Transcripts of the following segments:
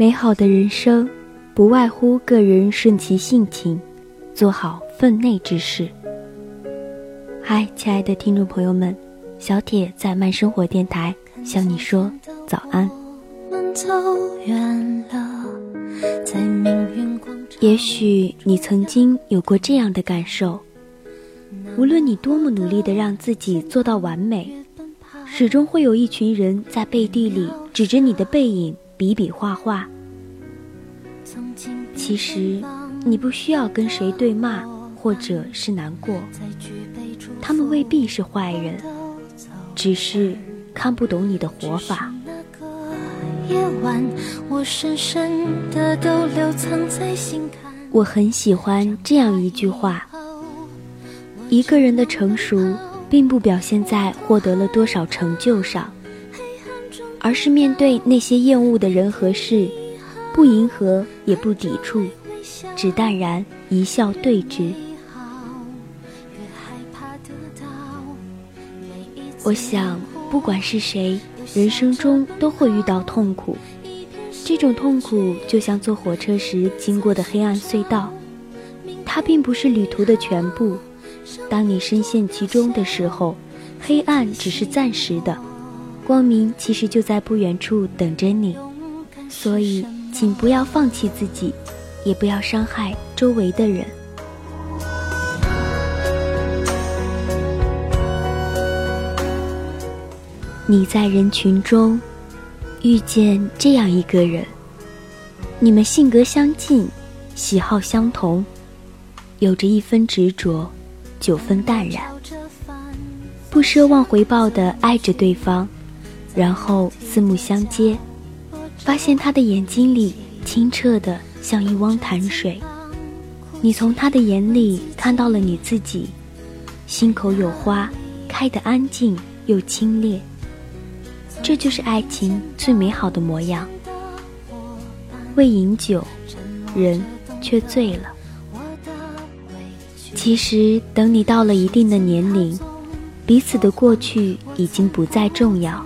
美好的人生，不外乎个人顺其性情，做好分内之事。嗨，亲爱的听众朋友们，小铁在慢生活电台向你说早安。也许你曾经有过这样的感受：无论你多么努力的让自己做到完美，始终会有一群人在背地里指着你的背影。比比划划，其实你不需要跟谁对骂，或者是难过。他们未必是坏人，只是看不懂你的活法。我很喜欢这样一句话：一个人的成熟，并不表现在获得了多少成就上。而是面对那些厌恶的人和事，不迎合也不抵触，只淡然一笑对之。我想，不管是谁，人生中都会遇到痛苦。这种痛苦就像坐火车时经过的黑暗隧道，它并不是旅途的全部。当你深陷其中的时候，黑暗只是暂时的。光明其实就在不远处等着你，所以请不要放弃自己，也不要伤害周围的人。你在人群中遇见这样一个人，你们性格相近，喜好相同，有着一分执着，九分淡然，不奢望回报的爱着对方。然后四目相接，发现他的眼睛里清澈的像一汪潭水，你从他的眼里看到了你自己，心口有花，开得安静又清冽。这就是爱情最美好的模样。为饮酒，人却醉了。其实等你到了一定的年龄，彼此的过去已经不再重要。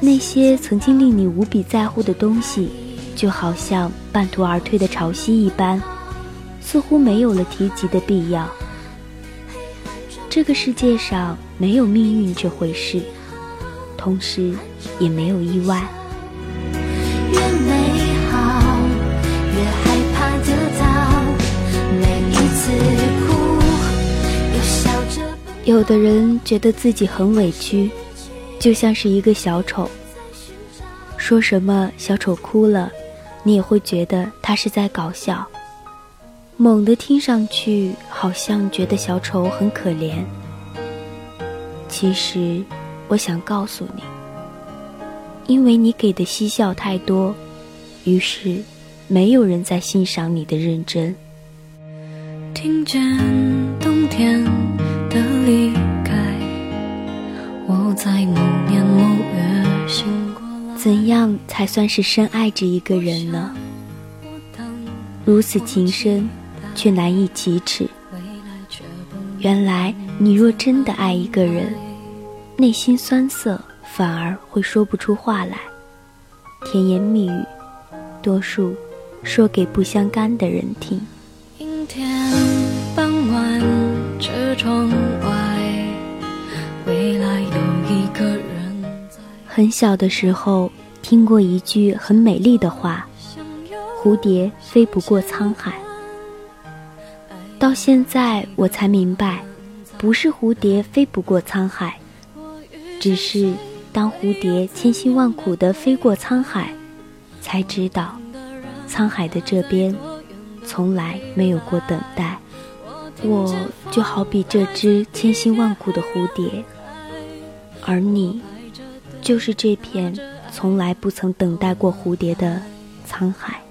那些曾经令你无比在乎的东西，就好像半途而退的潮汐一般，似乎没有了提及的必要。这个世界上没有命运这回事，同时也没有意外。有的人觉得自己很委屈。就像是一个小丑，说什么小丑哭了，你也会觉得他是在搞笑。猛地听上去好像觉得小丑很可怜。其实，我想告诉你，因为你给的嬉笑太多，于是没有人在欣赏你的认真。听见冬天的离，我在怎样才算是深爱着一个人呢？如此情深，却难以启齿。原来，你若真的爱一个人，内心酸涩，反而会说不出话来。甜言蜜语，多数说给不相干的人听。天傍晚，窗很小的时候，听过一句很美丽的话：“蝴蝶飞不过沧海。”到现在我才明白，不是蝴蝶飞不过沧海，只是当蝴蝶千辛万苦地飞过沧海，才知道，沧海的这边，从来没有过等待。我就好比这只千辛万苦的蝴蝶，而你。就是这片从来不曾等待过蝴蝶的沧海。